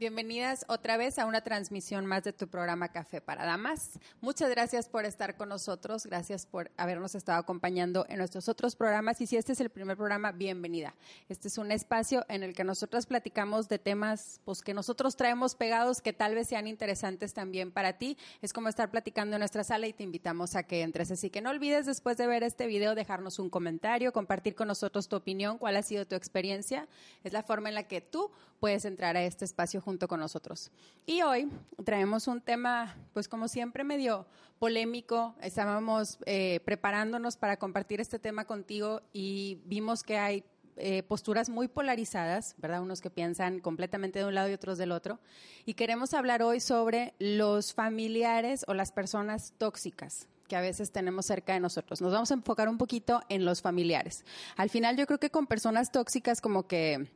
bienvenidas otra vez a una transmisión más de tu programa Café para Damas. Muchas gracias por estar con nosotros, gracias por habernos estado acompañando en nuestros otros programas y si este es el primer programa, bienvenida. Este es un espacio en el que nosotros platicamos de temas pues, que nosotros traemos pegados que tal vez sean interesantes también para ti. Es como estar platicando en nuestra sala y te invitamos a que entres. Así que no olvides después de ver este video dejarnos un comentario, compartir con nosotros tu opinión, cuál ha sido tu experiencia. Es la forma en la que tú puedes entrar a este espacio junto con nosotros. Y hoy traemos un tema, pues como siempre, medio polémico. Estábamos eh, preparándonos para compartir este tema contigo y vimos que hay eh, posturas muy polarizadas, ¿verdad? Unos que piensan completamente de un lado y otros del otro. Y queremos hablar hoy sobre los familiares o las personas tóxicas que a veces tenemos cerca de nosotros. Nos vamos a enfocar un poquito en los familiares. Al final yo creo que con personas tóxicas como que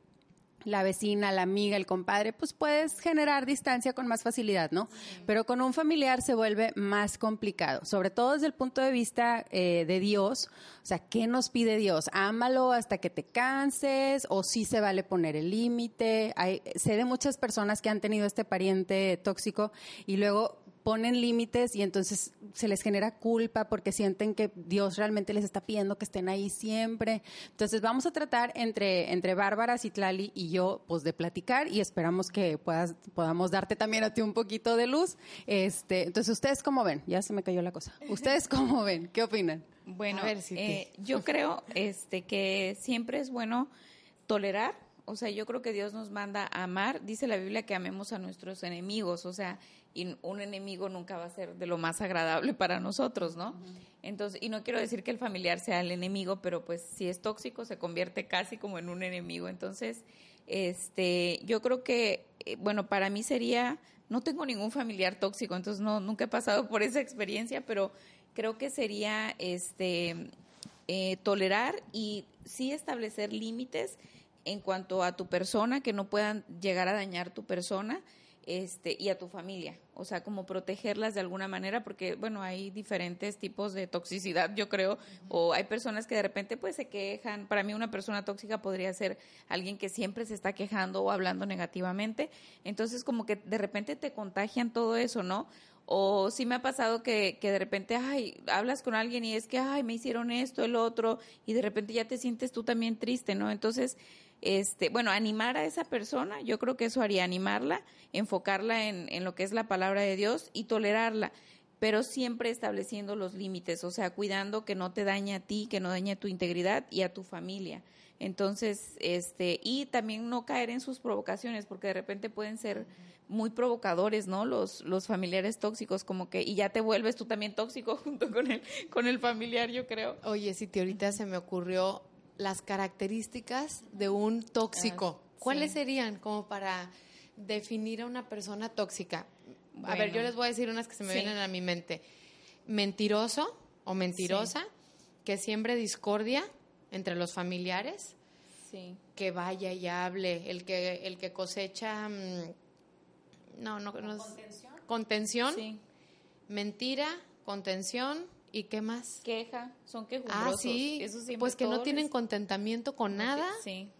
la vecina, la amiga, el compadre, pues puedes generar distancia con más facilidad, ¿no? Pero con un familiar se vuelve más complicado, sobre todo desde el punto de vista eh, de Dios. O sea, ¿qué nos pide Dios? Ámalo hasta que te canses o sí se vale poner el límite. Sé de muchas personas que han tenido este pariente tóxico y luego ponen límites y entonces se les genera culpa porque sienten que Dios realmente les está pidiendo que estén ahí siempre. Entonces vamos a tratar entre, entre Bárbara, Citlali y yo pues de platicar y esperamos que puedas, podamos darte también a ti un poquito de luz. Este, entonces, ¿ustedes cómo ven? Ya se me cayó la cosa. ¿Ustedes cómo ven? ¿Qué opinan? Bueno, eh, yo creo este, que siempre es bueno tolerar o sea, yo creo que Dios nos manda a amar. Dice la Biblia que amemos a nuestros enemigos. O sea, y un enemigo nunca va a ser de lo más agradable para nosotros, ¿no? Entonces, y no quiero decir que el familiar sea el enemigo, pero pues si es tóxico se convierte casi como en un enemigo. Entonces, este, yo creo que, eh, bueno, para mí sería, no tengo ningún familiar tóxico, entonces no, nunca he pasado por esa experiencia, pero creo que sería, este, eh, tolerar y sí establecer límites en cuanto a tu persona, que no puedan llegar a dañar tu persona este, y a tu familia. O sea, como protegerlas de alguna manera, porque, bueno, hay diferentes tipos de toxicidad, yo creo, o hay personas que de repente pues se quejan. Para mí una persona tóxica podría ser alguien que siempre se está quejando o hablando negativamente. Entonces, como que de repente te contagian todo eso, ¿no? O sí me ha pasado que, que de repente, ay, hablas con alguien y es que, ay, me hicieron esto, el otro, y de repente ya te sientes tú también triste, ¿no? Entonces, este, bueno, animar a esa persona, yo creo que eso haría animarla, enfocarla en, en lo que es la palabra de Dios y tolerarla pero siempre estableciendo los límites, o sea, cuidando que no te dañe a ti, que no dañe a tu integridad y a tu familia. Entonces, este, y también no caer en sus provocaciones, porque de repente pueden ser muy provocadores, ¿no? Los, los familiares tóxicos, como que, y ya te vuelves tú también tóxico junto con el, con el familiar, yo creo. Oye, si te ahorita se me ocurrió las características de un tóxico. Ah, ¿Cuáles serían como para definir a una persona tóxica? A ver, yo les voy a decir unas que se me vienen a mi mente. Mentiroso o mentirosa, que siembre discordia entre los familiares, que vaya y hable, el que, el que cosecha... Mm, no, no, no, contención. Contención. Mentira, contención, ¿Y qué más? Queja, son quejumbrosos. Ah, sí, pues que no tienen contentamiento con nada. Sí,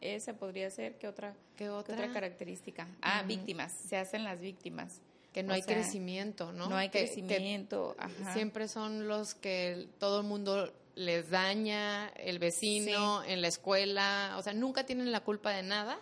esa podría ser, ¿qué otra, ¿Qué otra? característica? Ah, víctimas, se hacen las víctimas. Que no hay crecimiento, ¿no? No hay crecimiento. siempre son los que todo el mundo les daña, el vecino, en la escuela, o sea, nunca tienen la culpa de nada.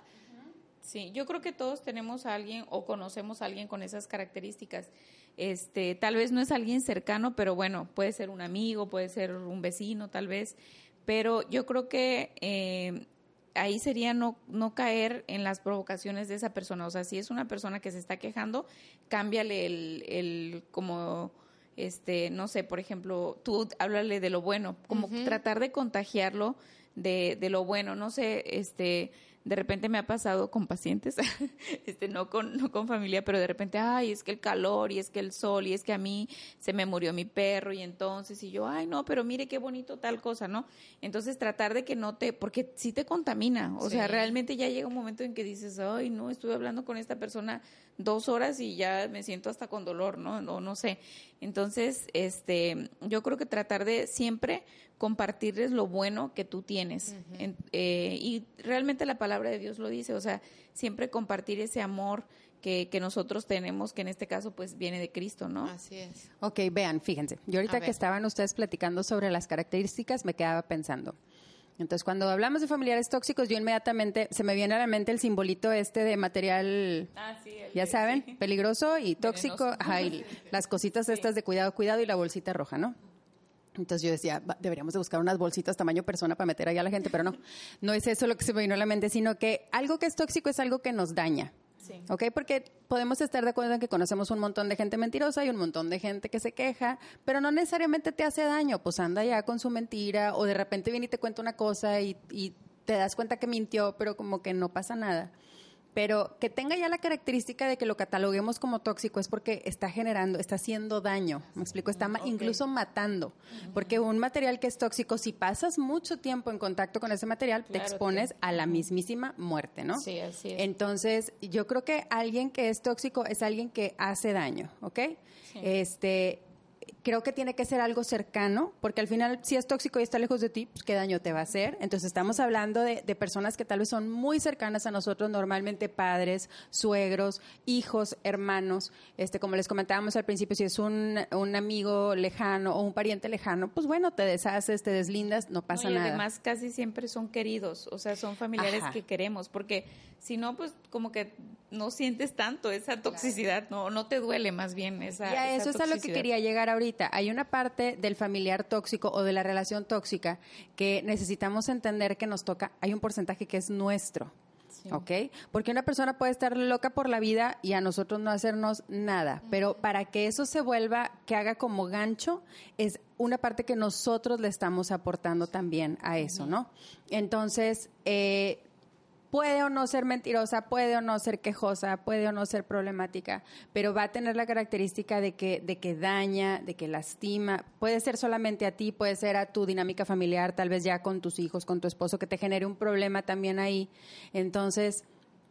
Sí, yo creo que todos tenemos a alguien o conocemos a alguien con esas características. Este, tal vez no es alguien cercano, pero bueno, puede ser un amigo, puede ser un vecino, tal vez. Pero yo creo que eh, ahí sería no, no caer en las provocaciones de esa persona. O sea, si es una persona que se está quejando, cámbiale el, el como este, no sé, por ejemplo, tú háblale de lo bueno, como tratar de contagiarlo de, de lo bueno, no sé, este, de repente me ha pasado con pacientes, este, no con, no con familia, pero de repente, ay, es que el calor y es que el sol y es que a mí se me murió mi perro y entonces, y yo, ay, no, pero mire qué bonito tal cosa, ¿no? Entonces tratar de que no te, porque sí te contamina, o sea, realmente ya llega un momento en que dices, ay, no, estuve hablando con esta persona dos horas y ya me siento hasta con dolor, ¿no? No, no sé. Entonces, este, yo creo que tratar de siempre compartirles lo bueno que tú tienes. Eh, y realmente la palabra de Dios lo dice, o sea, siempre compartir ese amor que, que, nosotros tenemos, que en este caso pues viene de Cristo, ¿no? Así es. Ok, vean, fíjense, yo ahorita que estaban ustedes platicando sobre las características, me quedaba pensando. Entonces, cuando hablamos de familiares tóxicos, yo inmediatamente se me viene a la mente el simbolito este de material, ah, ya saben, peligroso y tóxico, y las cositas estas de cuidado, cuidado y la bolsita roja, ¿no? Entonces yo decía, deberíamos de buscar unas bolsitas tamaño persona para meter ahí a la gente, pero no, no es eso lo que se me vino a la mente, sino que algo que es tóxico es algo que nos daña. Sí. ¿Ok? Porque podemos estar de acuerdo en que conocemos un montón de gente mentirosa y un montón de gente que se queja, pero no necesariamente te hace daño. Pues anda ya con su mentira o de repente viene y te cuenta una cosa y, y te das cuenta que mintió, pero como que no pasa nada pero que tenga ya la característica de que lo cataloguemos como tóxico es porque está generando, está haciendo daño, me explico, está incluso matando, porque un material que es tóxico, si pasas mucho tiempo en contacto con ese material, te expones a la mismísima muerte, ¿no? Sí, así es. Entonces, yo creo que alguien que es tóxico es alguien que hace daño, ¿ok? Este, creo que tiene que ser algo cercano, porque al final, si es tóxico y está lejos de ti, pues qué daño te va a hacer. Entonces, estamos hablando de, personas que tal vez son muy cercanas a nosotros, normalmente padres, suegros, hijos, hermanos. Este, como les comentábamos al principio, si es un, un amigo lejano o un pariente lejano, pues bueno, te deshaces, te deslindas, no pasa nada. Además, casi siempre son queridos, o sea, son familiares que queremos, porque si no, pues como que no sientes tanto esa toxicidad, no, no te duele más bien esa. Ya, eso es a lo que quería llegar ahorita. Hay una parte del familiar tóxico o de la relación tóxica que necesitamos entender que nos toca, hay un porcentaje que es nuestro. ¿Ok? Porque una persona puede estar loca por la vida y a nosotros no hacernos nada, pero para que eso se vuelva, que haga como gancho, es una parte que nosotros le estamos aportando también a eso, ¿no? Entonces, eh, puede o no ser mentirosa, puede o no ser quejosa, puede o no ser problemática, pero va a tener la característica de que, de que daña, de que lastima. Puede ser solamente a ti, puede ser a tu dinámica familiar, tal vez ya con tus hijos, con tu esposo, que te genere un problema también ahí. Entonces,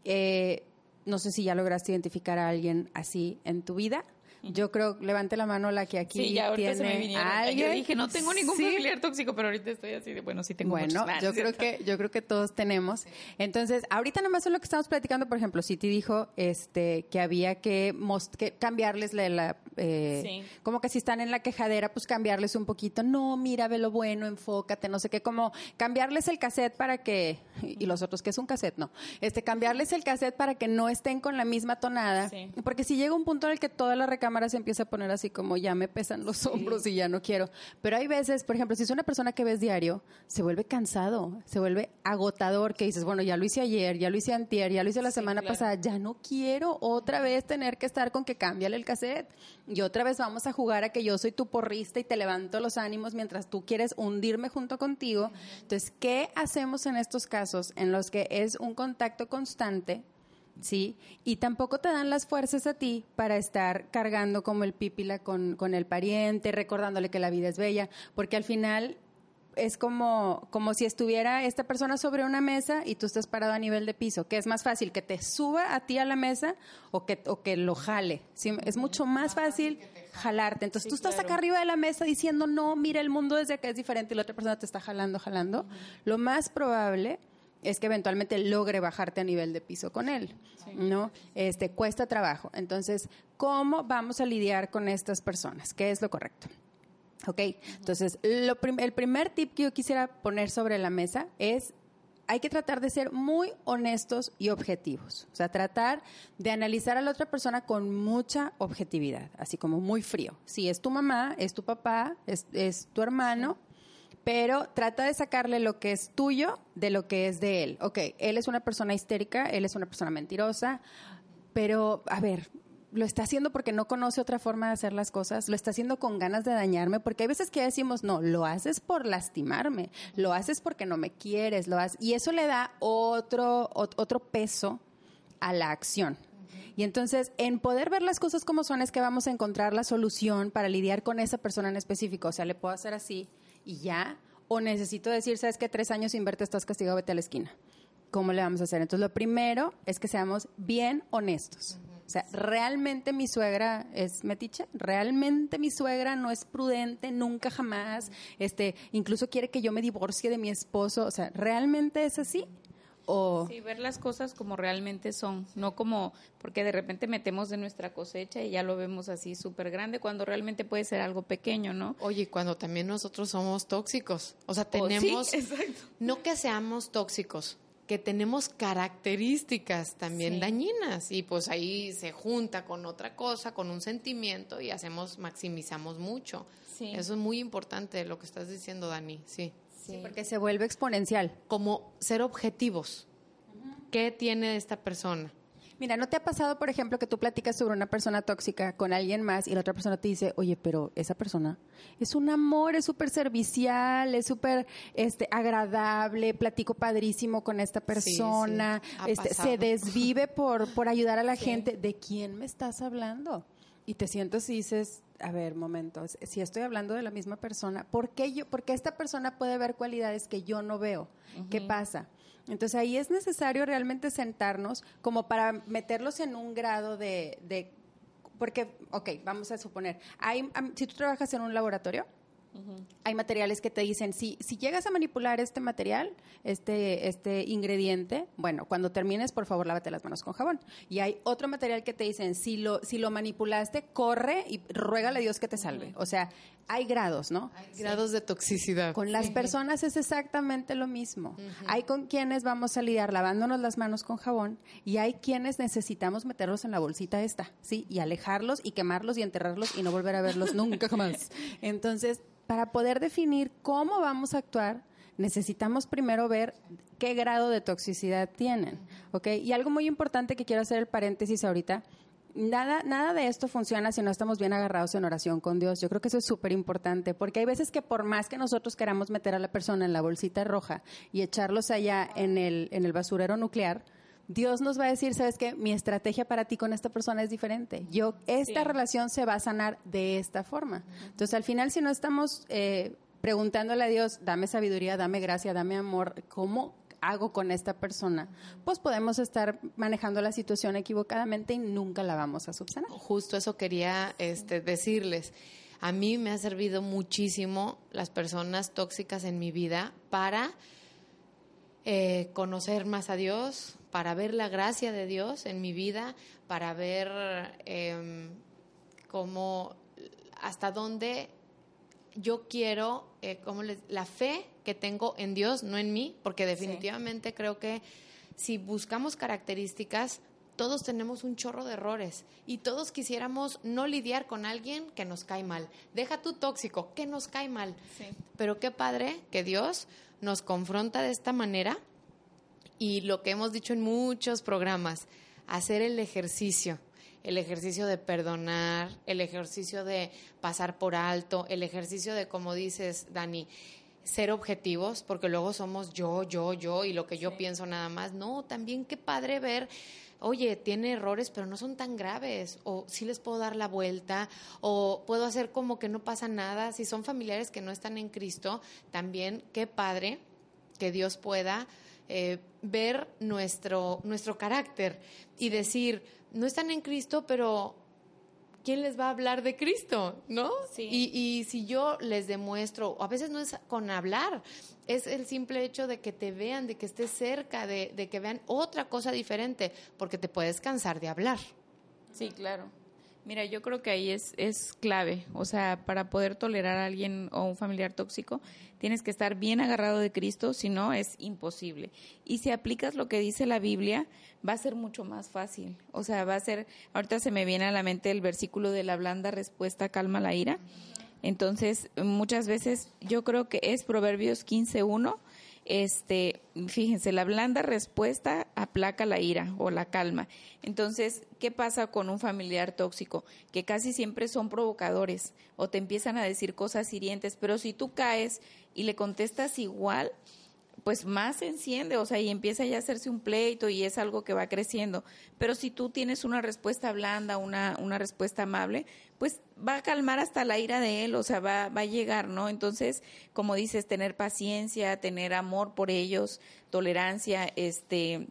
eh, no sé si ya lograste identificar a alguien así en tu vida. Yo creo, levante la mano la que aquí sí, ya tiene se me alguien. Yo dije, no tengo ningún familiar tóxico, pero ahorita estoy así de, bueno, sí tengo Bueno, yo creo que yo creo que todos tenemos. Entonces, ahorita nomás es lo que estamos platicando, por ejemplo, City dijo este que había que, que cambiarles la, eh, como que si están en la quejadera, pues cambiarles un poquito. No, mira, ve lo bueno, enfócate, no sé qué, como cambiarles el cassette para que y los otros que es un cassette, no. Este cambiarles el cassette para que no estén con la misma tonada, porque si llega un punto en el que toda la cámara se empieza a poner así como ya me pesan los hombros y ya no quiero. Pero hay veces, por ejemplo, si es una persona que ves diario, se vuelve cansado, se vuelve agotador, que dices, bueno, ya lo hice ayer, ya lo hice antier, ya lo hice la semana pasada, ya no quiero otra vez tener que estar con que cámbiale el cassette. Y otra vez vamos a jugar a que yo soy tu porrista y te levanto los ánimos mientras tú quieres hundirme junto contigo. Entonces, ¿qué hacemos en estos casos en los que es un contacto constante? ¿sí? Y tampoco te dan las fuerzas a ti para estar cargando como el pípila con, con el pariente, recordándole que la vida es bella, porque al final es como, como si estuviera esta persona sobre una mesa y tú estás parado a nivel de piso, que es más fácil que te suba a ti a la mesa o que, o que lo jale. Es mucho más fácil jalarte. Entonces tú estás acá arriba de la mesa diciendo, no, mira, el mundo desde acá es diferente y la otra persona te está jalando, jalando. Lo más probable es que eventualmente logre bajarte a nivel de piso con él, ¿no? Este cuesta trabajo. Entonces, ¿cómo vamos a lidiar con estas personas? ¿Qué es lo correcto? Ok, entonces lo el primer tip que yo quisiera poner sobre la mesa es hay que tratar de ser muy honestos y objetivos. O sea, tratar de analizar a la otra persona con mucha objetividad, así como muy frío. Si es tu mamá, es tu papá, es, es tu hermano, pero trata de sacarle lo que es tuyo de lo que es de él. Ok, él es una persona histérica, él es una persona mentirosa, pero a ver, lo está haciendo porque no conoce otra forma de hacer las cosas, lo está haciendo con ganas de dañarme, porque hay veces que decimos, no, lo haces por lastimarme, lo haces porque no me quieres, lo haces, y eso le da otro, otro peso a la acción. Y entonces, en poder ver las cosas como son, es que vamos a encontrar la solución para lidiar con esa persona en específico. O sea, le puedo hacer así y ya, o necesito decir, sabes que tres años sin verte estás castigado, vete a la esquina. ¿Cómo le vamos a hacer? Entonces, lo primero es que seamos bien honestos. O sea, realmente mi suegra es metiche, realmente mi suegra no es prudente, nunca jamás, este, incluso quiere que yo me divorcie de mi esposo, o sea, realmente es así. O... Sí, ver las cosas como realmente son, no como porque de repente metemos de nuestra cosecha y ya lo vemos así súper grande, cuando realmente puede ser algo pequeño, ¿no? Oye, cuando también nosotros somos tóxicos, o sea, oh, tenemos, no que seamos tóxicos, que tenemos características también dañinas y pues ahí se junta con otra cosa, con un sentimiento y hacemos, maximizamos mucho. Eso es muy importante lo que estás diciendo, Dani, sí. Sí, porque se vuelve exponencial. Como ser objetivos. ¿Qué tiene esta persona? Mira, ¿no te ha pasado, por ejemplo, que tú platicas sobre una persona tóxica con alguien más y la otra persona te dice, oye, pero esa persona es un amor, es súper servicial, es súper este, agradable, platico padrísimo con esta persona, este, se desvive por, por ayudar a la gente. ¿De quién me estás hablando? Y te sientes y dices, a ver, momento, si estoy hablando de la misma persona, ¿por qué, yo, porque esta persona puede ver cualidades que yo no veo? ¿Qué pasa? Entonces ahí es necesario realmente sentarnos como para meterlos en un grado de, porque, ok, vamos a suponer, hay, si tú trabajas en un laboratorio, hay materiales que te dicen, si, si llegas a manipular este material, este, este ingrediente, bueno, cuando termines, por favor, lávate las manos con jabón. Y hay otro material que te dicen, si lo, si lo manipulaste, corre y ruégale a Dios que te salve. O sea, hay grados, ¿no? Hay grados de toxicidad. Con las personas es exactamente lo mismo. Hay con quienes vamos a lidiar lavándonos las manos con jabón y hay quienes necesitamos meterlos en la bolsita esta, ¿sí? Y alejarlos y quemarlos y enterrarlos y no volver a verlos nunca jamás. Entonces, para poder definir cómo vamos a actuar, necesitamos primero ver qué grado de toxicidad tienen, ¿ok? Y algo muy importante que quiero hacer el paréntesis ahorita, nada, nada de esto funciona si no estamos bien agarrados en oración con Dios. Yo creo que eso es súper importante, porque hay veces que por más que nosotros queramos meter a la persona en la bolsita roja y echarlos allá en el, en el basurero nuclear, Dios nos va a decir, sabes qué, mi estrategia para ti con esta persona es diferente. Yo, esta relación se va a sanar de esta forma. Entonces, al final, si no estamos eh, preguntándole a Dios, dame sabiduría, dame gracia, dame amor, ¿cómo hago con esta persona? Pues podemos estar manejando la situación equivocadamente y nunca la vamos a subsanar. Justo eso quería este, decirles. A mí me ha servido muchísimo las personas tóxicas en mi vida para eh, conocer más a Dios, para ver la gracia de Dios en mi vida, para ver em, cómo, hasta dónde yo quiero, eh, como la fe que tengo en Dios, no en mí, porque definitivamente creo que si buscamos características, todos tenemos un chorro de errores y todos quisiéramos no lidiar con alguien que nos cae mal. Deja tu tóxico, que nos cae mal. Pero qué padre que Dios nos confronta de esta manera y lo que hemos dicho en muchos programas, hacer el ejercicio, el ejercicio de perdonar, el ejercicio de pasar por alto, el ejercicio de, como dices, Dani, ser objetivos, porque luego somos yo, yo, yo y lo que yo pienso nada más. No, también qué padre ver, oye, tiene errores, pero no son tan graves, o sí les puedo dar la vuelta, o puedo hacer como que no pasa nada. Si son familiares que no están en Cristo, también qué padre que Dios pueda eh, ver nuestro, nuestro carácter y decir, no están en Cristo, pero ¿quién les va a hablar de Cristo? ¿No? Y, y, si yo les demuestro, a veces no es con hablar, es el simple hecho de que te vean, de que estés cerca, de, de que vean otra cosa diferente, porque te puedes cansar de hablar. Sí, claro. Mira, yo creo que ahí es, es clave. O sea, para poder tolerar a alguien o un familiar tóxico, tienes que estar bien agarrado de Cristo, si no, es imposible. Y si aplicas lo que dice la Biblia, va a ser mucho más fácil. O sea, va a ser, ahorita se me viene a la mente el versículo de la blanda respuesta calma la ira. Entonces, muchas veces yo creo que es Proverbios 15.1, este, fíjense, la blanda respuesta aplaca la ira o la calma. Entonces, ¿qué pasa con un familiar tóxico? Que casi siempre son provocadores o te empiezan a decir cosas hirientes, pero si tú caes y le contestas igual, pues más se enciende, o sea, y empieza ya a hacerse un pleito y es algo que va creciendo. Pero si tú tienes una respuesta blanda, una, una respuesta amable, pues va a calmar hasta la ira de él, o sea, va, va a llegar, ¿no? Entonces, como dices, tener paciencia, tener amor por ellos, tolerancia, este,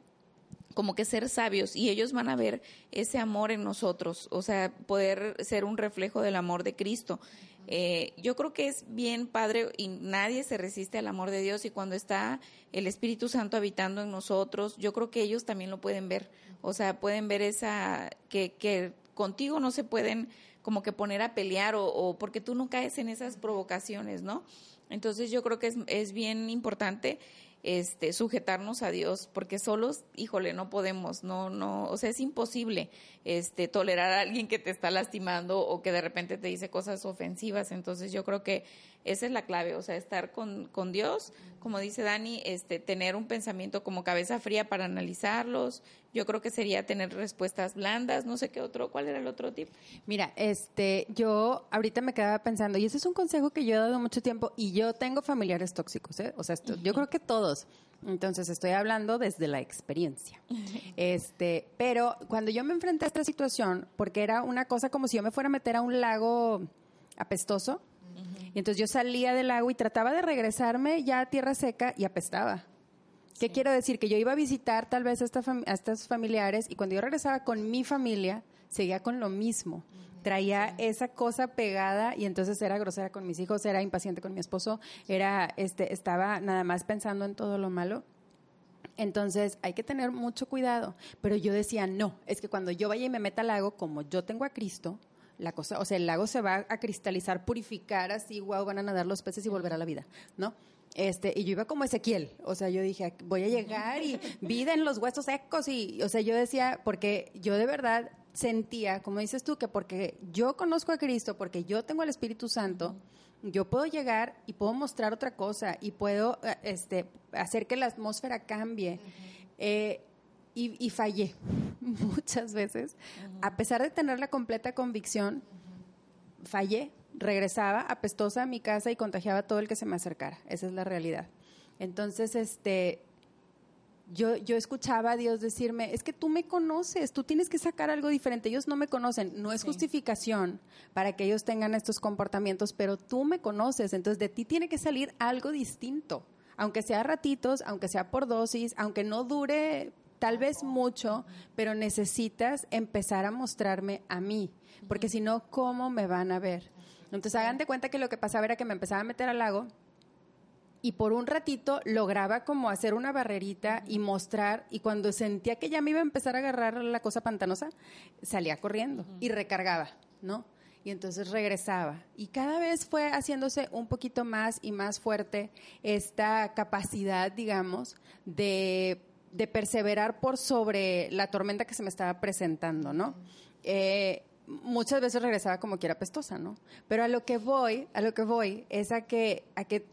como que ser sabios y ellos van a ver ese amor en nosotros, o sea, poder ser un reflejo del amor de Cristo. Eh, yo creo que es bien padre y nadie se resiste al amor de Dios y cuando está el Espíritu Santo habitando en nosotros, yo creo que ellos también lo pueden ver. O sea, pueden ver esa, que, que contigo no se pueden como que poner a pelear o, porque tú no caes en esas provocaciones, ¿no? Entonces yo creo que es bien importante este, sujetarnos a Dios, porque solos, híjole, no podemos, no, no, o sea, es imposible, este, tolerar a alguien que te está lastimando o que de repente te dice cosas ofensivas. Entonces yo creo que esa es la clave, o sea, estar con, con Dios, como dice Dani, este, tener un pensamiento como cabeza fría para analizarlos. Yo creo que sería tener respuestas blandas, no sé qué otro, ¿cuál era el otro tip? Mira, este, yo ahorita me quedaba pensando, y ese es un consejo que yo he dado mucho tiempo, y yo tengo familiares tóxicos, ¿eh? O sea, esto, yo creo que todos. Entonces estoy hablando desde la experiencia. Este, pero cuando yo me enfrenté a esta situación, porque era una cosa como si yo me fuera a meter a un lago apestoso, y entonces yo salía del lago y trataba de regresarme ya a tierra seca y apestaba. ¿Qué quiero decir? Que yo iba a visitar tal vez a, a estos familiares y cuando yo regresaba con mi familia, seguía con lo mismo. Traía esa cosa pegada y entonces era grosera con mis hijos, era impaciente con mi esposo, era, este, estaba nada más pensando en todo lo malo. Entonces hay que tener mucho cuidado. Pero yo decía, no, es que cuando yo vaya y me meta al lago, como yo tengo a Cristo, la cosa, o sea, el lago se va a cristalizar, purificar, así, wow, van a nadar los peces y volver a la vida, ¿no? Este, y yo iba como Ezequiel, o sea, yo dije, voy a llegar y vida en los huesos secos y, o sea, yo decía, porque yo de verdad sentía, como dices tú, que porque yo conozco a Cristo, porque yo tengo el Espíritu Santo, yo puedo llegar y puedo mostrar otra cosa y puedo eh, este, hacer que la atmósfera cambie. eh, y, fallé muchas veces. A pesar de tener la completa convicción, fallé. Regresaba apestosa a mi casa y contagiaba a todo el que se me acercara. Esa es la realidad. Entonces, este, yo, yo escuchaba a Dios decirme, es que tú me conoces, tú tienes que sacar algo diferente, ellos no me conocen, no es justificación para que ellos tengan estos comportamientos, pero tú me conoces, entonces de ti tiene que salir algo distinto, aunque sea ratitos, aunque sea por dosis, aunque no dure tal vez mucho, pero necesitas empezar a mostrarme a mí, porque si no, ¿cómo me van a ver? Entonces hagan de cuenta que lo que pasaba era que me empezaba a meter al lago y por un ratito lograba como hacer una barrerita y mostrar, y cuando sentía que ya me iba a empezar a agarrar la cosa pantanosa, salía corriendo y recargaba, ¿no? Y entonces regresaba. Y cada vez fue haciéndose un poquito más y más fuerte esta capacidad, digamos, de de perseverar por sobre la tormenta que se me estaba presentando, ¿no? Eh, muchas veces regresaba como quiera pestosa, ¿no? Pero a lo que voy, a lo que voy es a que, a que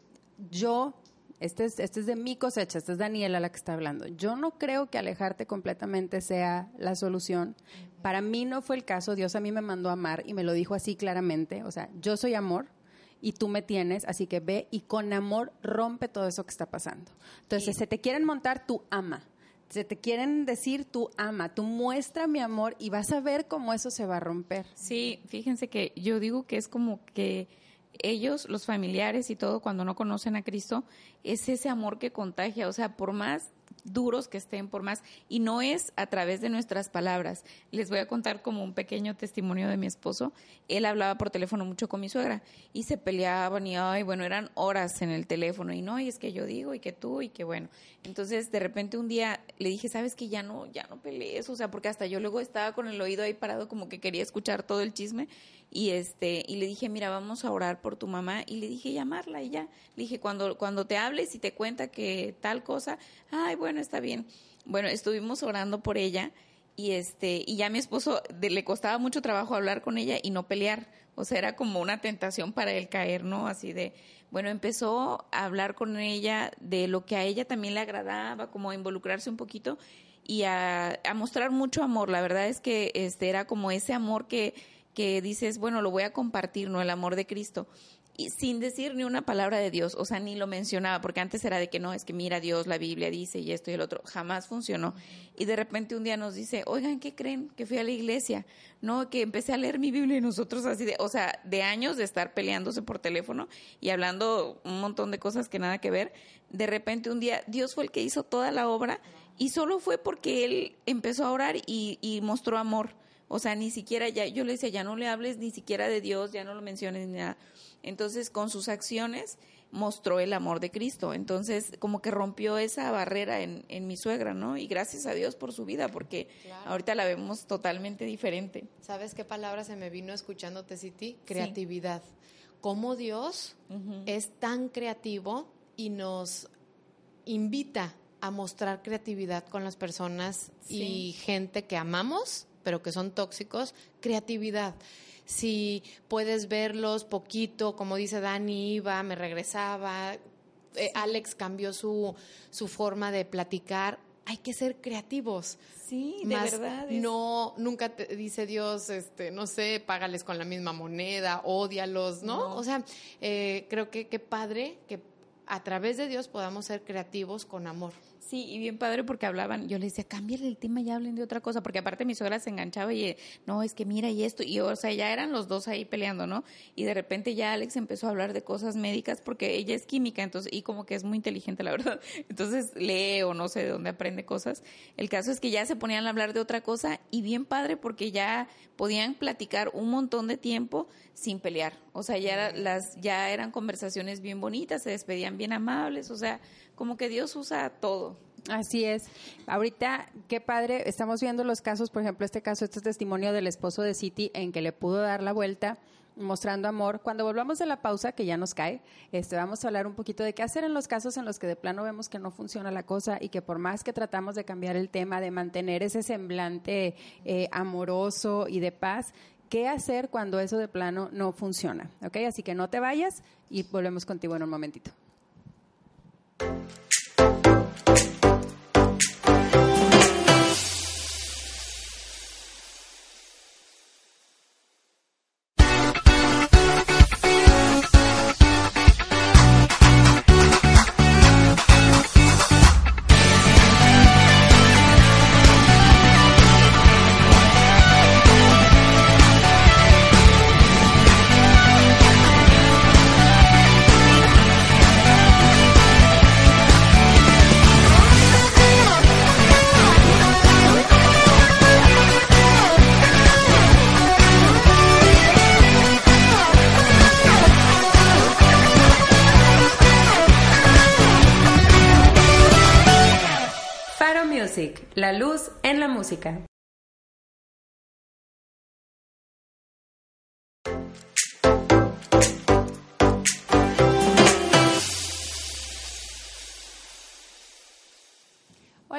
yo, este es, este es de mi cosecha, esta es Daniela la que está hablando, yo no creo que alejarte completamente sea la solución. Para mí no fue el caso, Dios a mí me mandó a amar y me lo dijo así claramente, o sea, yo soy amor, y tú me tienes, así que ve y con amor rompe todo eso que está pasando. Entonces, se te quieren montar, tú ama. Se te quieren decir, tú ama, tú muestra mi amor y vas a ver cómo eso se va a romper. Sí, fíjense que yo digo que es como que ellos, los familiares y todo, cuando no conocen a Cristo, es ese amor que contagia. O sea, por más duros que estén, por más, y no es a través de nuestras palabras. Les voy a contar como un pequeño testimonio de mi esposo. Él hablaba por teléfono mucho con mi suegra y se peleaban y, ay, bueno, eran horas en el teléfono y no, y es que yo digo y que tú y que bueno. Entonces, de repente un día le dije, sabes que ya no, ya no pelees, o sea, porque hasta yo luego estaba con el oído ahí parado como que quería escuchar todo el chisme y este, y le dije, mira, vamos a orar por tu mamá y le dije, llamarla y ya. Le dije, cuando, cuando te hables y te cuenta que tal cosa, ay, está bien. Bueno, estuvimos orando por ella y este y ya mi esposo le costaba mucho trabajo hablar con ella y no pelear. O sea era como una tentación para él caer no así de bueno empezó a hablar con ella de lo que a ella también le agradaba como a involucrarse un poquito y a, a mostrar mucho amor. La verdad es que este era como ese amor que que dices bueno lo voy a compartir no el amor de Cristo y sin decir ni una palabra de Dios, o sea, ni lo mencionaba, porque antes era de que no, es que mira Dios, la Biblia dice y esto y el otro, jamás funcionó. Y de repente un día nos dice, oigan, ¿qué creen? Que fui a la iglesia, no, que empecé a leer mi Biblia y nosotros así de, o sea, de años de estar peleándose por teléfono y hablando un montón de cosas que nada que ver, de repente un día Dios fue el que hizo toda la obra y solo fue porque Él empezó a orar y, y mostró amor. O sea, ni siquiera ya, yo le decía, ya no le hables ni siquiera de Dios, ya no lo menciones ni nada entonces, con sus acciones mostró el amor de Cristo. Entonces, como que rompió esa barrera en, en mi suegra, ¿no? Y gracias a Dios por su vida, porque ahorita la vemos totalmente diferente. ¿Sabes qué palabra se me vino escuchándote, City? Creatividad. Cómo Dios es tan creativo y nos invita a mostrar creatividad con las personas y gente que amamos, pero que son tóxicos, creatividad si puedes verlos poquito, como dice Dani, iba, me regresaba, eh, Alex cambió su, su forma de platicar. Hay que ser creativos. Sí, de verdad. No, nunca te dice Dios, este, no sé, págales con la misma moneda, odialos, ¿no? O sea, eh, creo que qué padre que a través de Dios podamos ser creativos con amor. Sí, y bien padre porque hablaban, yo les decía, cámbiale el tema y hablen de otra cosa, porque aparte mi suegra se enganchaba y, no, es que mira y esto, y o sea, ya eran los dos ahí peleando, ¿no? Y de repente ya Alex empezó a hablar de cosas médicas porque ella es química, entonces, y como que es muy inteligente, la verdad, entonces lee o no sé de dónde aprende cosas. El caso es que ya se ponían a hablar de otra cosa y bien padre porque ya podían platicar un montón de tiempo sin pelear, o sea, ya, las, ya eran conversaciones bien bonitas, se despedían bien amables, o sea, como que Dios usa todo. Así es. Ahorita, qué padre, estamos viendo los casos, por ejemplo, este caso, este testimonio del esposo de City en que le pudo dar la vuelta mostrando amor. Cuando volvamos de la pausa, que ya nos cae, este, vamos a hablar un poquito de qué hacer en los casos en los que de plano vemos que no funciona la cosa y que por más que tratamos de cambiar el tema, de mantener ese semblante eh, amoroso y de paz, ¿qué hacer cuando eso de plano no funciona? ¿Ok? Así que no te vayas y volvemos contigo en un momentito. La música.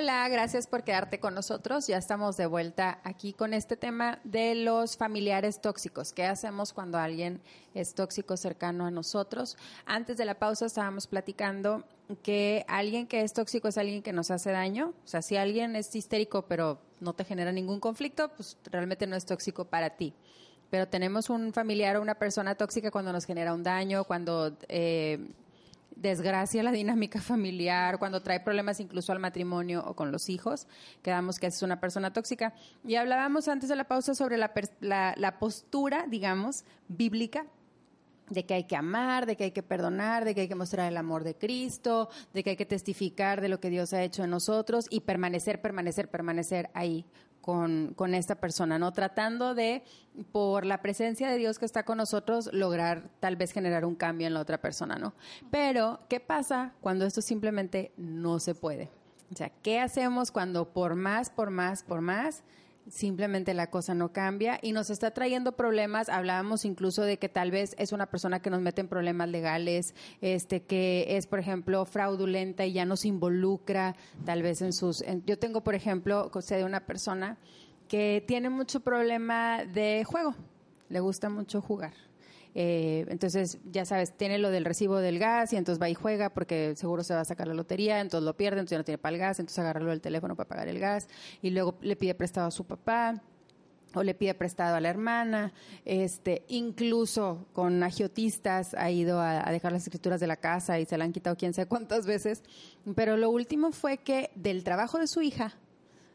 Hola, gracias por quedarte con nosotros. Ya estamos de vuelta aquí con este tema de los familiares tóxicos. ¿Qué hacemos cuando alguien es tóxico cercano a nosotros? Antes de la pausa estábamos platicando que alguien que es tóxico es alguien que nos hace daño. O sea, si alguien es histérico pero no te genera ningún conflicto, pues realmente no es tóxico para ti. Pero tenemos un familiar o una persona tóxica cuando nos genera un daño, cuando... Eh, desgracia la dinámica familiar, cuando trae problemas incluso al matrimonio o con los hijos, quedamos que es una persona tóxica. Y hablábamos antes de la pausa sobre la, la, postura, digamos, bíblica de que hay que amar, de que hay que perdonar, de que hay que mostrar el amor de Cristo, de que hay que testificar de lo que Dios ha hecho en nosotros y permanecer, permanecer, permanecer ahí con, con, esta persona, ¿no? Tratando de, por la presencia de Dios que está con nosotros, lograr tal vez generar un cambio en la otra persona, ¿no? Pero, ¿qué pasa cuando esto simplemente no se puede? O sea, ¿qué hacemos cuando por más, por más, por más simplemente la cosa no cambia y nos está trayendo problemas. Hablábamos incluso de que tal vez es una persona que nos mete en problemas legales, este que es, por ejemplo, fraudulenta y ya nos involucra, tal vez en sus. yo tengo, por ejemplo, sé de una persona que tiene mucho problema de juego, le gusta mucho jugar. Eh, entonces, ya sabes, tiene lo del recibo del gas y entonces va y juega porque seguro se va a sacar la lotería, entonces lo pierde, entonces ya no tiene para el gas, entonces agarra el teléfono para pagar el gas y luego le pide prestado a su papá o le pide prestado a la hermana, este, incluso con agiotistas ha ido a, a, dejar las escrituras de la casa y se la han quitado quién sabe cuántas veces, pero lo último fue que del trabajo de su hija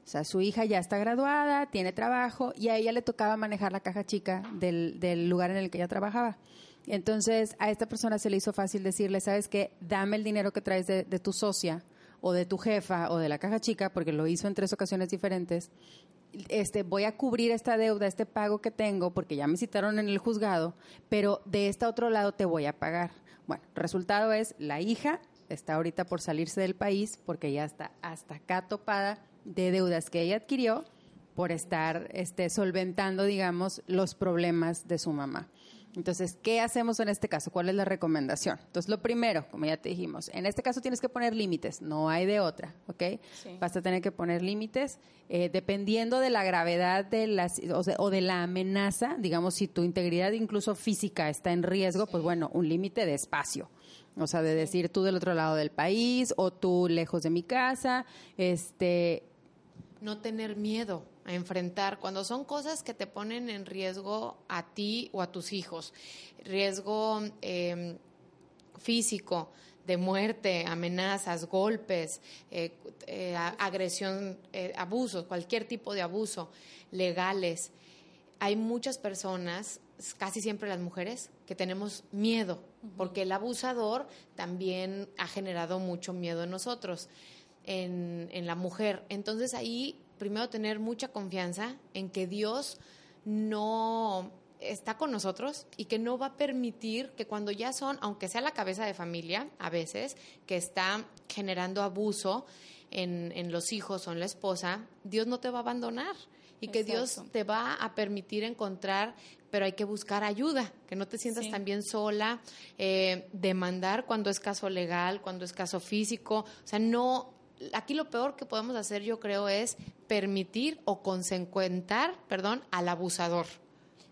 o sea, su hija ya está graduada, tiene trabajo y a ella le tocaba manejar la caja chica del, lugar en el que ella trabajaba. Entonces, a esta persona se le hizo fácil decirle, ¿sabes qué? Dame el dinero que traes de, de tu socia o de tu jefa o de la caja chica, porque lo hizo en tres ocasiones diferentes. Este, voy a cubrir esta deuda, este pago que tengo, porque ya me citaron en el juzgado, pero de este otro lado te voy a pagar. Bueno, resultado es, la hija está ahorita por salirse del país porque ya está hasta acá topada de deudas que ella adquirió por estar este, solventando, digamos, los problemas de su mamá. Entonces, ¿qué hacemos en este caso? ¿Cuál es la recomendación? Entonces, lo primero, como ya te dijimos, en este caso tienes que poner límites, no hay de otra, ¿ok? Sí. Vas a tener que poner límites eh, dependiendo de la gravedad de las, o, de, o, de, la amenaza, digamos, si tu integridad incluso física está en riesgo, sí. pues bueno, un límite de espacio. O sea, de decir tú del otro lado del país o tú lejos de mi casa, este, no tener miedo a enfrentar cuando son cosas que te ponen en riesgo a ti o a tus hijos, riesgo eh, físico, de muerte, amenazas, golpes, eh, eh, agresión, abusos, cualquier tipo de abuso, legales. Hay muchas personas, casi siempre las mujeres, que tenemos miedo, porque el abusador también ha generado mucho miedo en nosotros en, en la mujer. Entonces ahí primero tener mucha confianza en que Dios no está con nosotros y que no va a permitir que cuando ya son, aunque sea la cabeza de familia, a veces, que está generando abuso en, en los hijos o en la esposa, Dios no te va a abandonar y que Exacto. Dios te va a permitir encontrar, pero hay que buscar ayuda, que no te sientas sí. también sola, eh, demandar cuando es caso legal, cuando es caso físico, o sea, no aquí lo peor que podemos hacer, yo creo, es permitir o consecuentar, perdón, al abusador.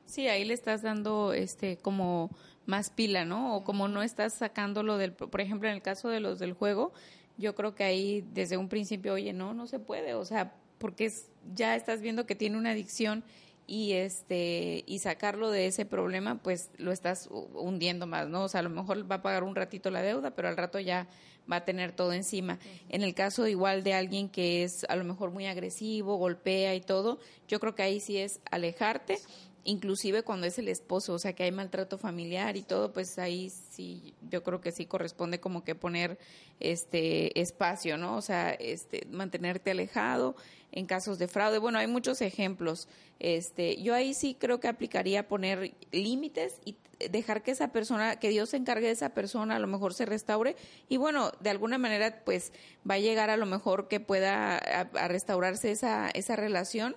Sí, ahí le estás dando este como más pila, ¿no? O como no estás sacándolo del, por ejemplo, en el caso de los del juego, yo creo que ahí desde un principio, oye, no, no se puede, o sea, porque es, ya estás viendo que tiene una adicción y este y sacarlo de ese problema pues lo estás hundiendo más no o sea a lo mejor va a pagar un ratito la deuda pero al rato ya va a tener todo encima. En el caso igual de alguien que es a lo mejor muy agresivo golpea y todo yo creo que ahí sí es alejarte inclusive cuando es el esposo, o sea que hay maltrato familiar y todo, pues ahí sí, yo creo que sí corresponde como que poner este espacio, ¿no? O sea, este mantenerte alejado en casos de fraude. Bueno, hay muchos ejemplos. Este, yo ahí sí creo que aplicaría poner límites y dejar que esa persona, que Dios se encargue de esa persona, a lo mejor se restaure y bueno, de alguna manera pues va a llegar a lo mejor que pueda a, restaurarse esa esa relación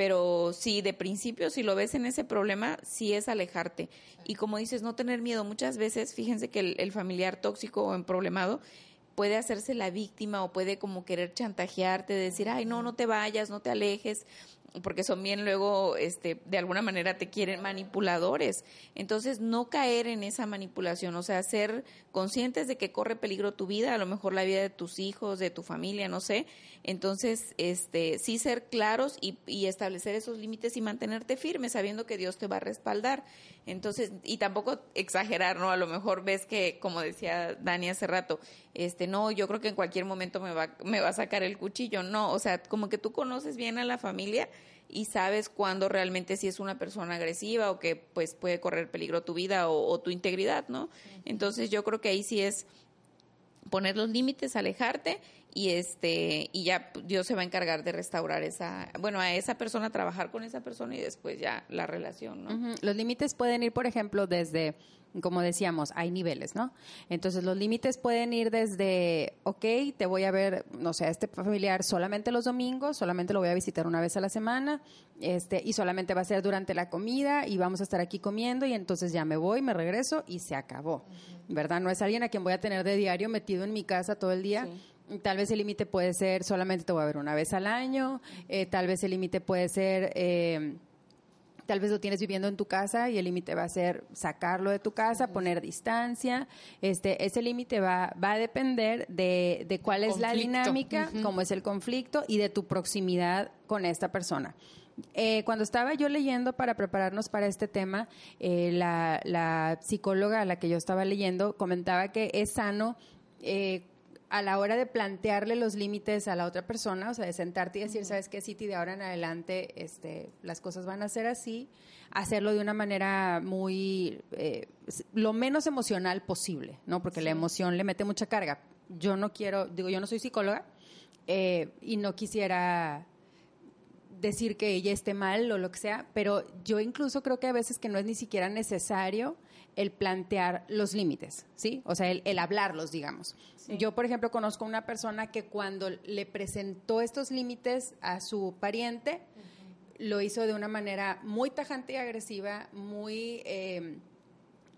pero sí, de principio, si lo ves en ese problema, sí es alejarte. Y como dices, no tener miedo. Muchas veces, fíjense que el, el familiar tóxico o problemado puede hacerse la víctima o puede como querer chantajearte, decir, ay, no, no te vayas, no te alejes, porque son bien luego, este, de alguna manera te quieren manipuladores. Entonces, no caer en esa manipulación, o sea, ser conscientes de que corre peligro tu vida, a lo mejor la vida de tus hijos, de tu familia, no sé. Entonces, este, sí ser claros y, y establecer esos límites y mantenerte firme, sabiendo que Dios te va a respaldar. Entonces, y tampoco exagerar, ¿no? A lo mejor ves que, como decía Dani hace rato, este, no, yo creo que en cualquier momento me va, me va a sacar el cuchillo. No, o sea, como que tú conoces bien a la familia y sabes cuándo realmente si es una persona agresiva o que pues puede correr peligro tu vida o, o tu integridad, ¿no? Entonces yo creo que ahí sí es poner los límites, alejarte y este y ya Dios se va a encargar de restaurar esa bueno a esa persona trabajar con esa persona y después ya la relación no uh -huh. los límites pueden ir por ejemplo desde como decíamos hay niveles no entonces los límites pueden ir desde ok te voy a ver no sé este familiar solamente los domingos solamente lo voy a visitar una vez a la semana este y solamente va a ser durante la comida y vamos a estar aquí comiendo y entonces ya me voy me regreso y se acabó uh -huh. verdad no es alguien a quien voy a tener de diario metido en mi casa todo el día sí Tal vez el límite puede ser solamente te voy a ver una vez al año, eh, tal vez el límite puede ser... Eh, tal vez lo tienes viviendo en tu casa y el límite va a ser sacarlo de tu casa, poner distancia. Este, ese límite va, va a depender de, de cuál es la dinámica, cómo es el conflicto y de tu proximidad con esta persona. Eh, cuando estaba yo leyendo para prepararnos para este tema, eh, la, la, psicóloga a la que yo estaba leyendo comentaba que es sano eh, a la hora de plantearle los límites a la otra persona, o sea, de sentarte y decir, ¿sabes qué, City? De ahora en adelante este, las cosas van a ser así, hacerlo de una manera muy, eh, lo menos emocional posible, ¿no? Porque la emoción le mete mucha carga. Yo no quiero, digo, yo no soy psicóloga eh, y no quisiera decir que ella esté mal o lo que sea, pero yo incluso creo que a veces que no es ni siquiera necesario el plantear los límites, ¿sí? O sea, el, hablarlos, digamos. Yo, por ejemplo, conozco una persona que cuando le presentó estos límites a su pariente, lo hizo de una manera muy tajante y agresiva, muy... Eh,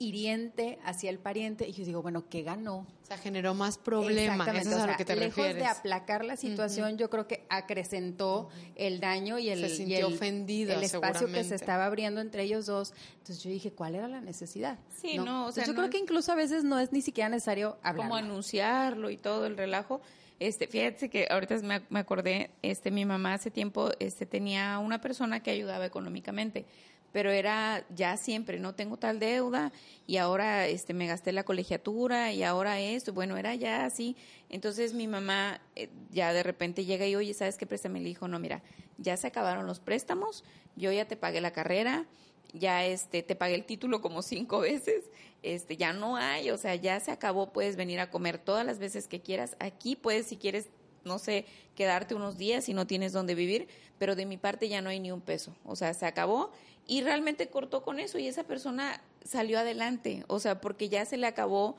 hiriente hacia el pariente y yo digo, bueno, ¿qué ganó? O sea, generó más problemas, eso es a lo que te lejos de aplacar la situación, yo creo que acrecentó el daño y el, se y el, ofendido, el espacio que se estaba abriendo entre ellos dos. Entonces yo dije, ¿cuál era la necesidad? Sí, no, o sea, yo creo que incluso a veces no es ni siquiera necesario hablar. Como anunciarlo y todo el relajo. Este, fíjate que ahorita me, me acordé, este, mi mamá hace tiempo, este, tenía una persona que ayudaba económicamente pero era ya siempre, no tengo tal deuda y ahora este me gasté la colegiatura y ahora esto, bueno, era ya así. Entonces mi mamá eh, ya de repente llega y, oye, ¿sabes qué préstame? Le dijo, no, mira, ya se acabaron los préstamos, yo ya te pagué la carrera, ya este te pagué el título como cinco veces, este ya no hay, o sea, ya se acabó, puedes venir a comer todas las veces que quieras. Aquí puedes si quieres no sé, quedarte unos días si no tienes dónde vivir, pero de mi parte ya no hay ni un peso. O sea, se acabó y realmente cortó con eso y esa persona salió adelante, o sea, porque ya se le acabó,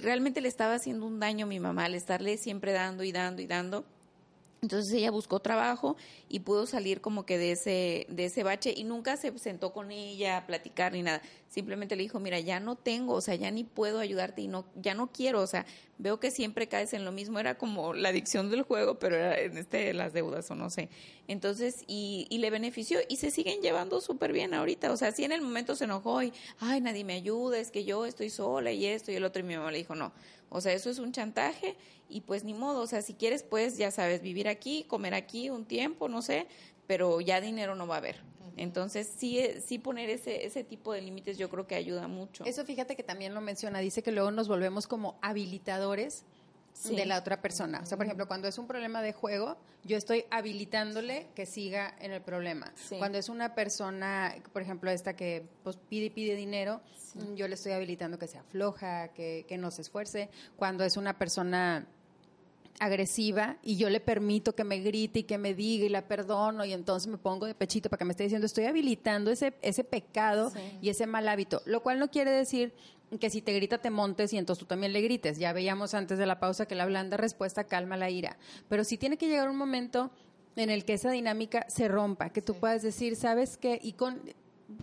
realmente le estaba haciendo un daño a mi mamá al estarle siempre dando y dando y dando entonces ella buscó trabajo y pudo salir como que de ese, de ese bache y nunca se sentó con ella a platicar ni nada. Simplemente le dijo, mira, ya no tengo, o sea, ya ni puedo ayudarte y no, ya no quiero, o sea, veo que siempre caes en lo mismo. Era como la adicción del juego, pero era en este las deudas o no sé. Entonces, y, y le benefició y se siguen llevando súper bien ahorita. O sea, sí en el momento se enojó y, ay, nadie me ayuda, es que yo estoy sola y esto y el otro y mi mamá le dijo, no, o sea, eso es un chantaje y pues ni modo, o sea, si quieres, pues ya sabes, vivir aquí, comer aquí un tiempo, no sé, pero ya dinero no va a haber. Entonces, sí, sí poner ese, ese tipo de límites yo creo que ayuda mucho. Eso fíjate que también lo menciona, dice que luego nos volvemos como habilitadores de la otra persona. O sea, por ejemplo, cuando es un problema de juego, yo estoy habilitándole que siga en el problema. Cuando es una persona, por ejemplo, esta que pues, pide y pide dinero, yo le estoy habilitando que sea floja, que, que no se esfuerce. Cuando es una persona agresiva y yo le permito que me grite y que me diga y la perdono y entonces me pongo de pechito para que me esté diciendo estoy habilitando ese ese pecado y ese mal hábito, lo cual no quiere decir que si te grita te montes y entonces tú también le grites. Ya veíamos antes de la pausa que la blanda respuesta calma la ira. Pero sí tiene que llegar un momento en el que esa dinámica se rompa, que tú puedas decir, ¿sabes qué? Y con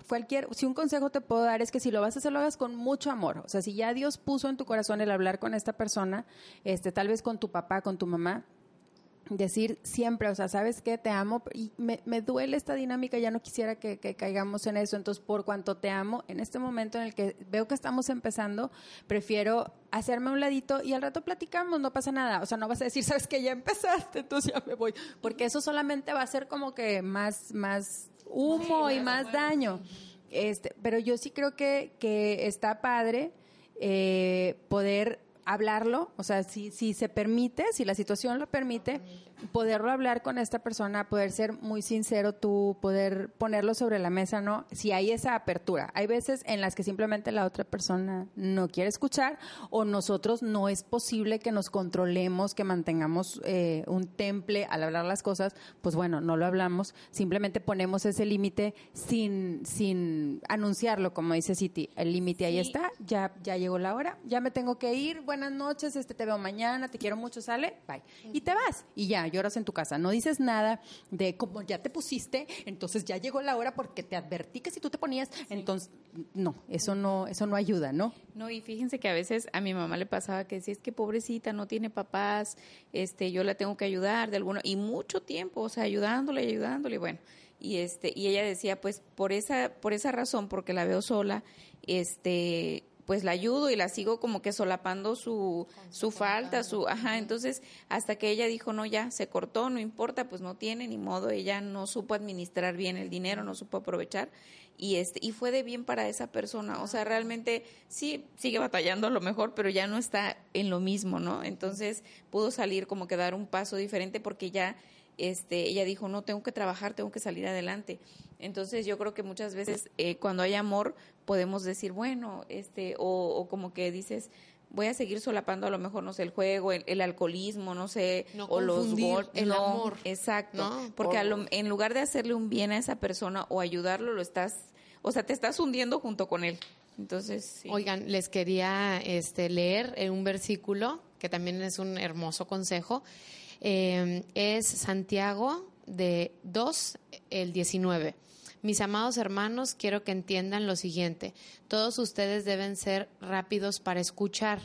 cualquier, si un consejo te puedo dar es que si lo vas a hacer, lo hagas con mucho amor. O sea, si ya Dios puso en tu corazón el hablar con esta persona, este, tal vez con tu papá, con tu mamá, decir siempre, o sea, ¿sabes qué? Te amo y me, me duele esta dinámica, ya no quisiera que, caigamos en eso. Entonces, por cuanto te amo, en este momento en el que veo que estamos empezando, prefiero hacerme a un ladito y al rato platicamos, no pasa nada. O sea, no vas a decir, ¿sabes que Ya empezaste, entonces ya me voy. Porque eso solamente va a ser como que más, más humo y más daño. Este, pero yo sí creo que, que está padre eh, poder hablarlo, o sea, si, si se permite, si la situación lo permite, poderlo hablar con esta persona, poder ser muy sincero tú, poder ponerlo sobre la mesa, ¿no? Si hay esa apertura. Hay veces en las que simplemente la otra persona no quiere escuchar o nosotros no es posible que nos controlemos, que mantengamos eh, un temple al hablar las cosas, pues bueno, no lo hablamos, simplemente ponemos ese límite sin, sin anunciarlo, como dice City. El límite ahí está, ya, ya llegó la hora, ya me tengo que ir, buenas noches, este te veo mañana, te quiero mucho, sale, bye. Y te vas y ya, lloras en tu casa. No dices nada de como ya te pusiste, entonces ya llegó la hora porque te advertí que si tú te ponías, entonces no, eso no eso no ayuda, ¿no? No, y fíjense que a veces a mi mamá le pasaba que si es que pobrecita no tiene papás, este yo la tengo que ayudar de alguno y mucho tiempo, o sea, ayudándole, ayudándole, bueno, y este y ella decía, pues por esa por esa razón porque la veo sola, este pues la ayudo y la sigo como que solapando su, su falta, su, ajá, entonces hasta que ella dijo, no, ya, se cortó, no importa, pues no tiene ni modo, ella no supo administrar bien el dinero, no supo aprovechar y este, y fue de bien para esa persona, o sea, realmente sí, sigue batallando a lo mejor, pero ya no está en lo mismo, ¿no? Entonces pudo salir como que dar un paso diferente porque ya este, ella dijo, no, tengo que trabajar, tengo que salir adelante. Entonces yo creo que muchas veces eh, cuando hay amor podemos decir, bueno, este, o, como que dices, voy a seguir solapando a lo mejor, no sé, el juego, el, alcoholismo, no sé, o los golpes. El amor. Exacto. Porque en lugar de hacerle un bien a esa persona o ayudarlo, lo estás, o sea, te estás hundiendo junto con él. Entonces, Oigan, les quería este, leer un versículo que también es un hermoso consejo eh, es Santiago de 2, el 19. Mis amados hermanos, quiero que entiendan lo siguiente. Todos ustedes deben ser rápidos para escuchar,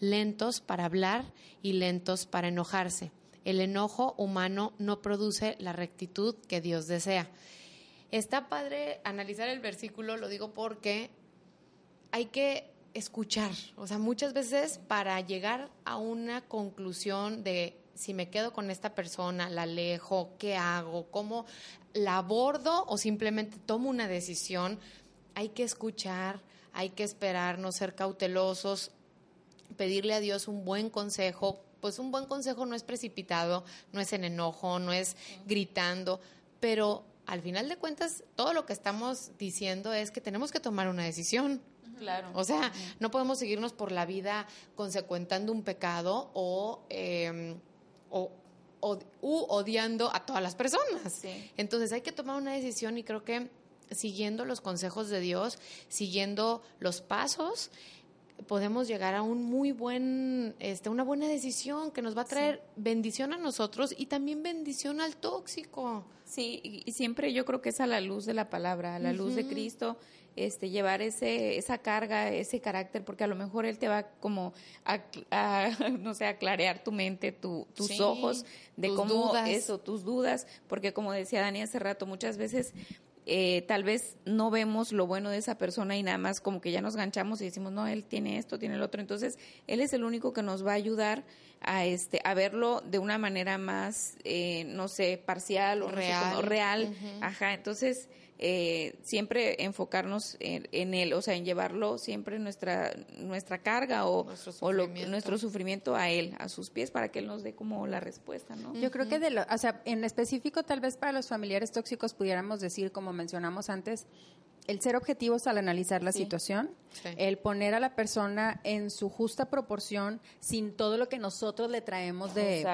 lentos para hablar y lentos para enojarse. El enojo humano no produce la rectitud que Dios desea. Está padre analizar el versículo, lo digo porque hay que escuchar. O sea, muchas veces para llegar a una conclusión de si me quedo con esta persona, la alejo, qué hago, cómo la abordo o simplemente tomo una decisión, hay que escuchar, hay que esperar, no ser cautelosos, pedirle a Dios un buen consejo. Pues un buen consejo no es precipitado, no es en enojo, no es gritando, pero al final de cuentas todo lo que estamos diciendo es que tenemos que tomar una decisión. Claro. O sea, no podemos seguirnos por la vida consecuentando un pecado o eh, o, odiando a todas las personas. Entonces hay que tomar una decisión y creo que siguiendo los consejos de Dios, siguiendo los pasos, podemos llegar a un muy buen, este, una buena decisión que nos va a traer bendición a nosotros y también bendición al tóxico. Sí, y siempre yo creo que es a la luz de la palabra, a la luz de Cristo este, llevar ese, esa carga, ese carácter, porque a lo mejor él te va como a, no sé, a clarear tu mente, tu, tus ojos de cómo eso, tus dudas, porque como decía Dani hace rato, muchas veces eh, tal vez no vemos lo bueno de esa persona y nada más como que ya nos ganchamos y decimos, no, él tiene esto, tiene el otro. Entonces, él es el único que nos va a ayudar a, este, a verlo de una manera más, eh, no sé, parcial o real. real. Ajá, entonces eh, siempre enfocarnos en, él, o sea, en llevarlo siempre nuestra nuestra carga o nuestro, sufrimiento. nuestro sufrimiento a él, a sus pies, para que él nos dé como la respuesta, ¿no? Yo creo que, de lo, o sea, en específico, tal vez para los familiares tóxicos pudiéramos decir, como mencionamos antes, el ser objetivos al analizar la situación, el poner a la persona en su justa proporción sin todo lo que nosotros le traemos de,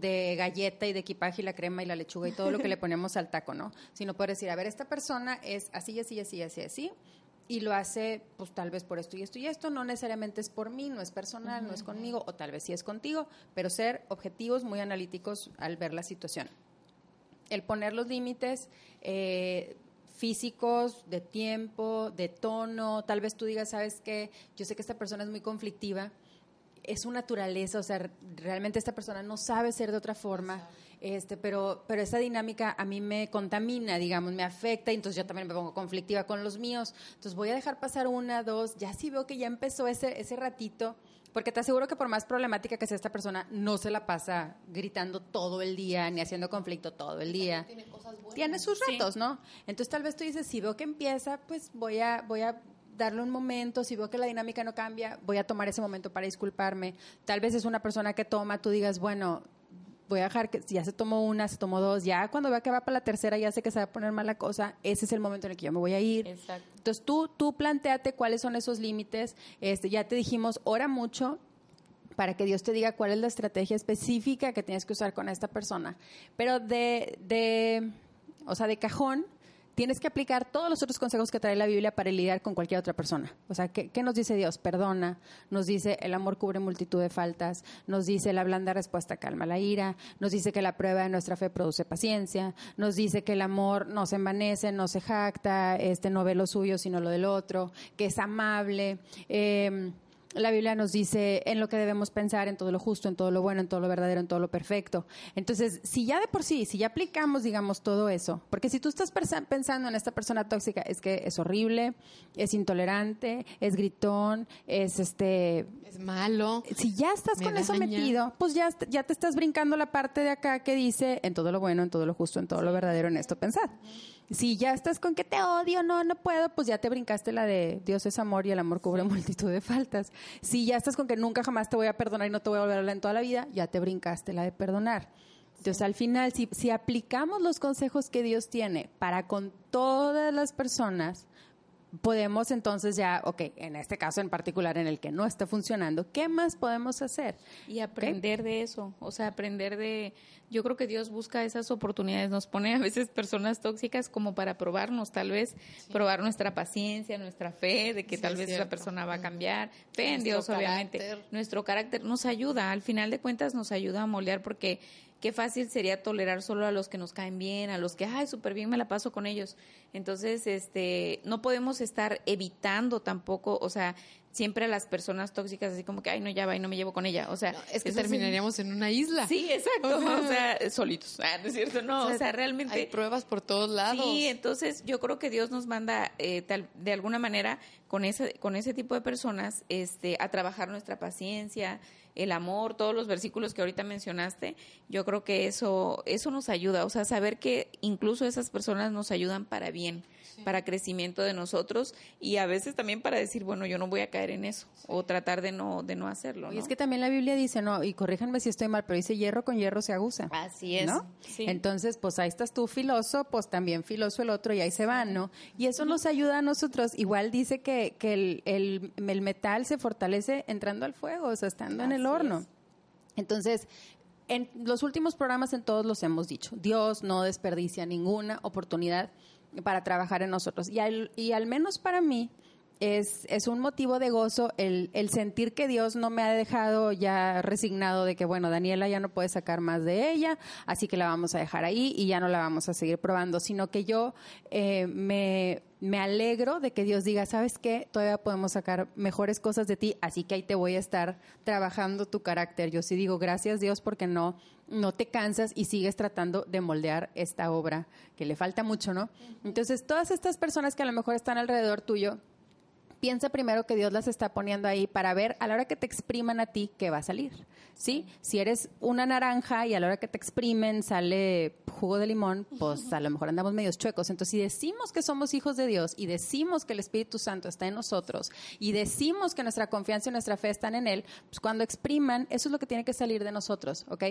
de galleta y de equipaje y la crema y la lechuga y todo lo que le ponemos al taco, ¿no? Sino poder decir, a ver, esta persona es así, así, así, así, así, y lo hace pues tal vez por esto y esto y esto, no necesariamente es por mí, no es personal, no es conmigo, o tal vez sí es contigo, pero ser objetivos, muy analíticos al ver la situación. El poner los límites, eh, físicos, de tiempo, de tono. Tal vez tú digas, sabes qué, yo sé que esta persona es muy conflictiva, es su naturaleza, o sea, realmente esta persona no sabe ser de otra forma, este, pero, pero esa dinámica a mí me contamina, digamos, me afecta, y entonces yo también me pongo conflictiva con los míos. Entonces voy a dejar pasar una, dos, ya si veo que ya empezó ese, ese ratito, porque te aseguro que por más problemática que sea esta persona, no se la pasa gritando todo el día ni haciendo conflicto todo el día. Tiene, sus retos, ¿no? Entonces tal vez tú dices, si veo que empieza, pues voy a, voy a darle un momento, si veo que la dinámica no cambia, voy a tomar ese momento para disculparme. Tal vez es una persona que toma, tú digas, bueno, voy a dejar que ya se tomó una, se tomó dos, ya cuando vea que va para la tercera ya sé que se va a poner mala cosa, ese es el momento en el que yo me voy a ir. Exacto. Entonces tú, tú planteate cuáles son esos límites, este, ya te dijimos, ora mucho para que Dios te diga cuál es la estrategia específica que tienes que usar con esta persona. Pero de, de o sea, de cajón, tienes que aplicar todos los otros consejos que trae la Biblia para lidiar con cualquier otra persona. O sea, ¿qué, nos dice Dios? Perdona, nos dice el amor cubre multitud de faltas, nos dice la blanda respuesta calma la ira, nos dice que la prueba de nuestra fe produce paciencia, nos dice que el amor no se envanece, no se jacta, este no ve lo suyo sino lo del otro, que es amable. Eh, la Biblia nos dice en lo que debemos pensar, en todo lo justo, en todo lo bueno, en todo lo verdadero, en todo lo perfecto. Entonces, si ya de por sí, si ya aplicamos, digamos, todo eso, porque si tú estás pensando en esta persona tóxica, es que es horrible, es intolerante, es gritón, es este... Es malo. Si ya estás con eso metido, pues ya, ya te estás brincando la parte de acá que dice en todo lo bueno, en todo lo justo, en todo lo verdadero, en esto pensad. Si ya estás con que te odio, no, no puedo, pues ya te brincaste la de Dios es amor y el amor cubre multitud de faltas. Si ya estás con que nunca jamás te voy a perdonar y no te voy a volver a hablar en toda la vida, ya te brincaste la de perdonar. Entonces, al final, si, si aplicamos los consejos que Dios tiene para con todas las personas, podemos entonces ya, ok, en este caso en particular en el que no está funcionando, ¿qué más podemos hacer? Y aprender de eso, o sea, aprender de, yo creo que Dios busca esas oportunidades, nos pone a veces personas tóxicas como para probarnos, tal vez probar nuestra paciencia, nuestra fe, de que tal vez esa persona va a cambiar, fe en Dios, obviamente, nuestro carácter nos ayuda, al final de cuentas nos ayuda a moldear porque qué fácil sería tolerar solo a los que nos caen bien, a los que, ay, súper bien me la paso con ellos. Entonces, este, no podemos estar evitando tampoco, o sea, siempre a las personas tóxicas así como que, ay, no, ya va y no me llevo con ella. O sea, es que terminaríamos en una isla. Sí, exacto. O sea, solitos. Ah, ¿no es cierto? No, o sea, realmente. Hay pruebas por todos lados. Sí, entonces yo creo que Dios nos manda eh, tal, de alguna manera con ese, con ese tipo de personas este, a trabajar nuestra paciencia, el amor, todos los versículos que ahorita mencionaste, yo creo que eso, eso nos ayuda, o sea, saber que incluso esas personas nos ayudan para bien, para crecimiento de nosotros y a veces también para decir, bueno, yo no voy a caer en eso o tratar de no, de no hacerlo. Y es que también la Biblia dice, no, y corríjanme si estoy mal, pero dice hierro con hierro se aguza. Así es. ¿no? Entonces, pues ahí estás tú filoso, pues también filoso el otro y ahí se van, ¿no? Y eso nos ayuda a nosotros. Igual dice que, que el, el, el metal se fortalece entrando al fuego, o sea, estando en el horno. Entonces, en los últimos programas en todos los hemos dicho, Dios no desperdicia ninguna oportunidad para trabajar en nosotros. Y al, y al menos para mí es, un motivo de gozo el, el, sentir que Dios no me ha dejado ya resignado de que, bueno, Daniela ya no puede sacar más de ella, así que la vamos a dejar ahí y ya no la vamos a seguir probando, sino que yo eh, me me alegro de que Dios diga, ¿sabes qué? Todavía podemos sacar mejores cosas de ti, así que ahí te voy a estar trabajando tu carácter. Yo sí digo, gracias Dios porque no no te cansas y sigues tratando de moldear esta obra que le falta mucho, ¿no? Entonces, todas estas personas que a lo mejor están alrededor tuyo, piensa primero que Dios las está poniendo ahí para ver a la hora que te expriman a ti qué va a salir. ¿Sí? Si eres una naranja y a la hora que te exprimen sale jugo de limón, pues a lo mejor andamos medios chuecos. Entonces, si decimos que somos hijos de Dios y decimos que el Espíritu Santo está en nosotros y decimos que nuestra confianza y nuestra fe están en Él, pues cuando expriman, eso es lo que tiene que salir de nosotros, ¿ok?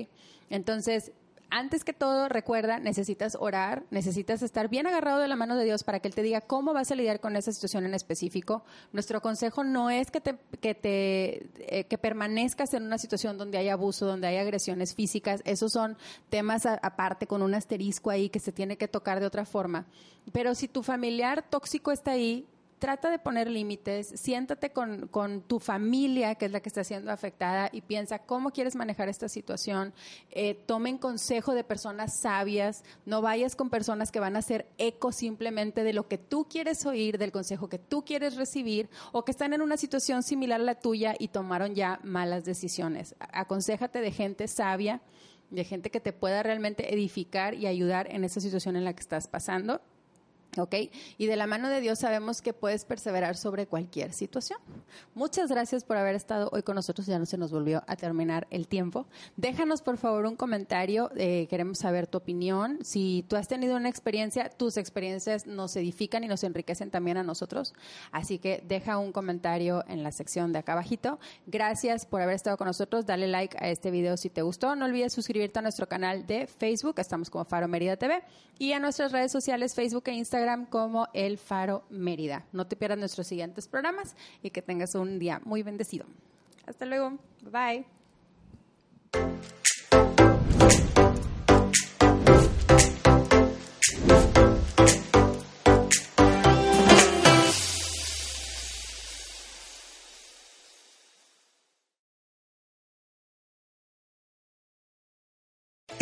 Entonces, antes que todo, recuerda, necesitas orar, necesitas estar bien agarrado de la mano de Dios para que Él te diga cómo vas a lidiar con esa situación en específico. Nuestro consejo no es que te, que te eh, que permanezcas en una situación donde hay abuso, donde hay agresiones físicas. Esos son temas aparte con un asterisco ahí que se tiene que tocar de otra forma. Pero si tu familiar tóxico está ahí, trata de poner límites, siéntate con, tu familia, que es la que está siendo afectada, y piensa cómo quieres manejar esta situación. Eh, tomen consejo de personas sabias, no vayas con personas que van a hacer eco simplemente de lo que tú quieres oír, del consejo que tú quieres recibir, o que están en una situación similar a la tuya y tomaron ya malas decisiones. Aconsejate de gente sabia, de gente que te pueda realmente edificar y ayudar en esa situación en la que estás pasando. ¿Ok? Y de la mano de Dios sabemos que puedes perseverar sobre cualquier situación. Muchas gracias por haber estado hoy con nosotros. Ya no se nos volvió a terminar el tiempo. Déjanos, por favor, un comentario. Eh, queremos saber tu opinión. Si tú has tenido una experiencia, tus experiencias nos edifican y nos enriquecen también a nosotros. Así que deja un comentario en la sección de acá abajito. Gracias por haber estado con nosotros. Dale like a este video si te gustó. No olvides suscribirte a nuestro canal de Facebook. Estamos como Faro Mérida TV. Y a nuestras redes sociales, Facebook e Como El Faro Mérida. No te pierdas nuestros siguientes programas y que tengas un día muy bendecido. Hasta luego. Bye.